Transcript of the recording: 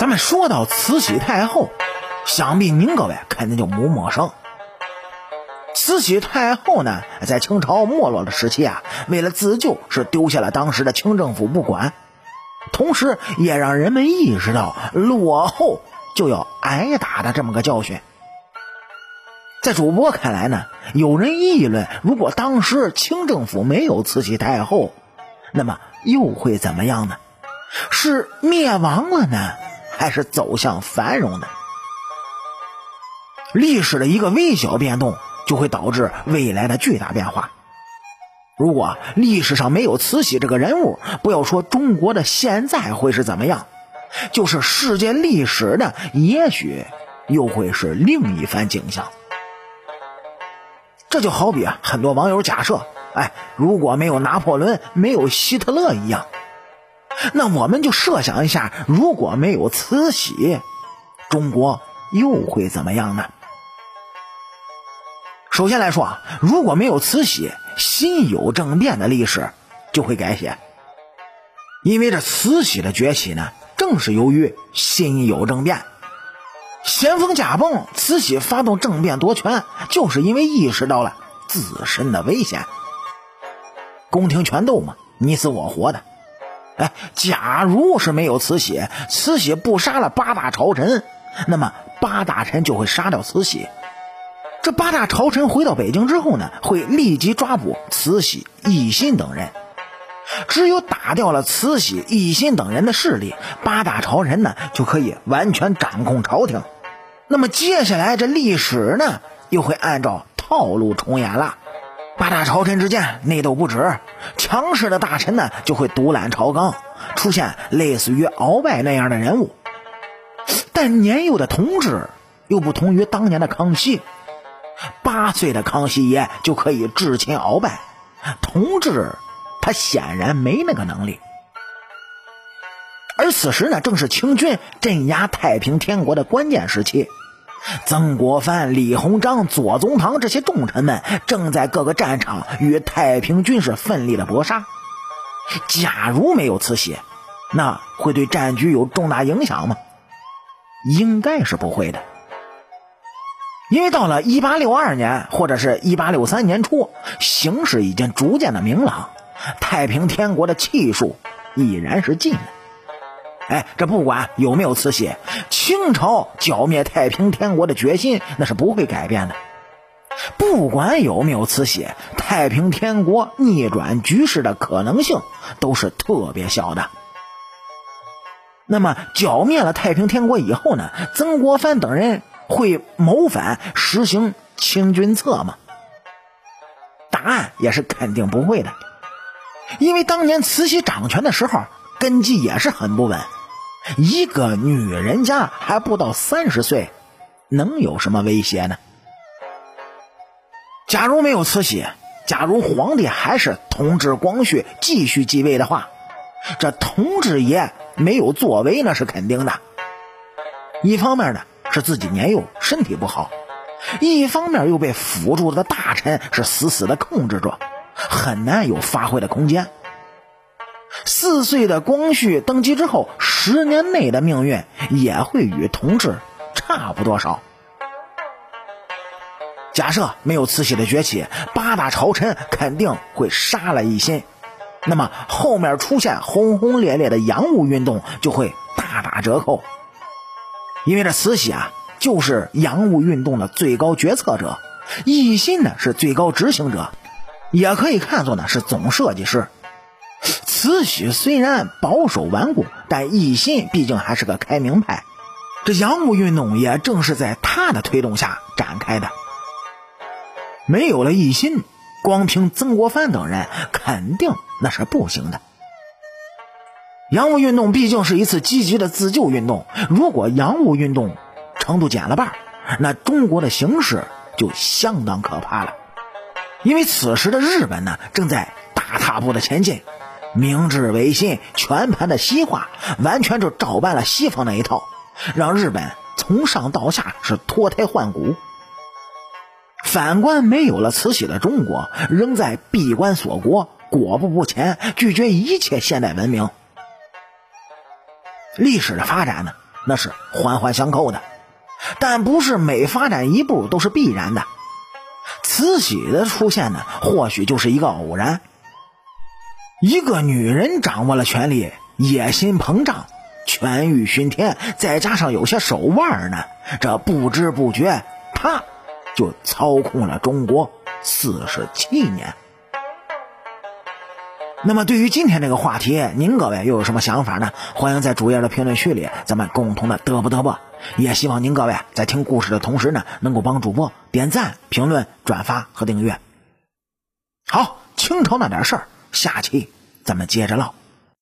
咱们说到慈禧太后，想必您各位肯定就不陌生。慈禧太后呢，在清朝没落的时期啊，为了自救，是丢下了当时的清政府不管，同时也让人们意识到落后就要挨打的这么个教训。在主播看来呢，有人议论，如果当时清政府没有慈禧太后，那么又会怎么样呢？是灭亡了呢，还是走向繁荣的？历史的一个微小变动。就会导致未来的巨大变化。如果历史上没有慈禧这个人物，不要说中国的现在会是怎么样，就是世界历史的，也许又会是另一番景象。这就好比啊，很多网友假设，哎，如果没有拿破仑，没有希特勒一样，那我们就设想一下，如果没有慈禧，中国又会怎么样呢？首先来说啊，如果没有慈禧，辛酉政变的历史就会改写。因为这慈禧的崛起呢，正是由于辛酉政变。咸丰驾崩，慈禧发动政变夺权，就是因为意识到了自身的危险。宫廷权斗嘛，你死我活的。哎，假如是没有慈禧，慈禧不杀了八大朝臣，那么八大臣就会杀掉慈禧。这八大朝臣回到北京之后呢，会立即抓捕慈禧、奕欣等人。只有打掉了慈禧、奕欣等人的势力，八大朝臣呢就可以完全掌控朝廷。那么接下来这历史呢，又会按照套路重演了。八大朝臣之间内斗不止，强势的大臣呢就会独揽朝纲，出现类似于鳌拜那样的人物。但年幼的同治又不同于当年的康熙。八岁的康熙爷就可以智擒鳌拜，同治他显然没那个能力。而此时呢，正是清军镇压太平天国的关键时期，曾国藩、李鸿章、左宗棠这些重臣们正在各个战场与太平军是奋力的搏杀。假如没有慈禧，那会对战局有重大影响吗？应该是不会的。因为到了一八六二年或者是一八六三年初，形势已经逐渐的明朗，太平天国的气数已然是尽了。哎，这不管有没有慈禧，清朝剿灭太平天国的决心那是不会改变的。不管有没有慈禧，太平天国逆转局势的可能性都是特别小的。那么剿灭了太平天国以后呢？曾国藩等人。会谋反实行清君侧吗？答案也是肯定不会的，因为当年慈禧掌权的时候根基也是很不稳，一个女人家还不到三十岁，能有什么威胁呢？假如没有慈禧，假如皇帝还是同治、光绪继续继位的话，这同治爷没有作为那是肯定的。一方面呢。是自己年幼，身体不好；一方面又被辅助的大臣是死死的控制着，很难有发挥的空间。四岁的光绪登基之后，十年内的命运也会与同治差不多少。假设没有慈禧的崛起，八大朝臣肯定会杀了奕欣，那么后面出现轰轰烈烈的洋务运动就会大打折扣。因为这慈禧啊，就是洋务运动的最高决策者，奕欣呢是最高执行者，也可以看作呢是总设计师。慈禧虽然保守顽固，但奕欣毕竟还是个开明派，这洋务运动也正是在他的推动下展开的。没有了奕欣，光凭曾国藩等人肯定那是不行的。洋务运动毕竟是一次积极的自救运动，如果洋务运动程度减了半，那中国的形势就相当可怕了。因为此时的日本呢，正在大踏步的前进，明治维新，全盘的西化，完全就照搬了西方那一套，让日本从上到下是脱胎换骨。反观没有了慈禧的中国，仍在闭关锁国，裹步不前，拒绝一切现代文明。历史的发展呢，那是环环相扣的。但不是每发展一步都是必然的。慈禧的出现呢，或许就是一个偶然。一个女人掌握了权力，野心膨胀，权欲熏天，再加上有些手腕呢，这不知不觉，啪，就操控了中国四十七年。那么，对于今天这个话题，您各位又有什么想法呢？欢迎在主页的评论区里，咱们共同的嘚啵嘚啵。也希望您各位在听故事的同时呢，能够帮主播点赞、评论、转发和订阅。好，清朝那点事儿，下期咱们接着唠。